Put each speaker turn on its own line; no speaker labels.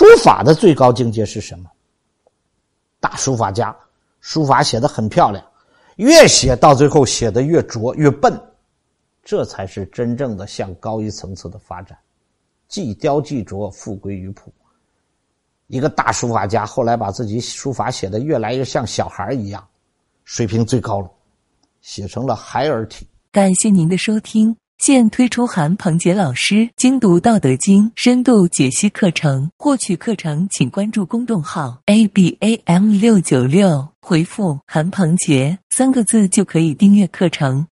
书法的最高境界是什么？大书法家，书法写的很漂亮，越写到最后写的越拙越笨，这才是真正的向高一层次的发展。既雕既琢，复归于朴。一个大书法家后来把自己书法写的越来越像小孩一样，水平最高了，写成了孩儿体。
感谢您的收听。现推出韩鹏杰老师精读《道德经》深度解析课程，获取课程请关注公众号 a b a m 六九六，回复“韩鹏杰”三个字就可以订阅课程。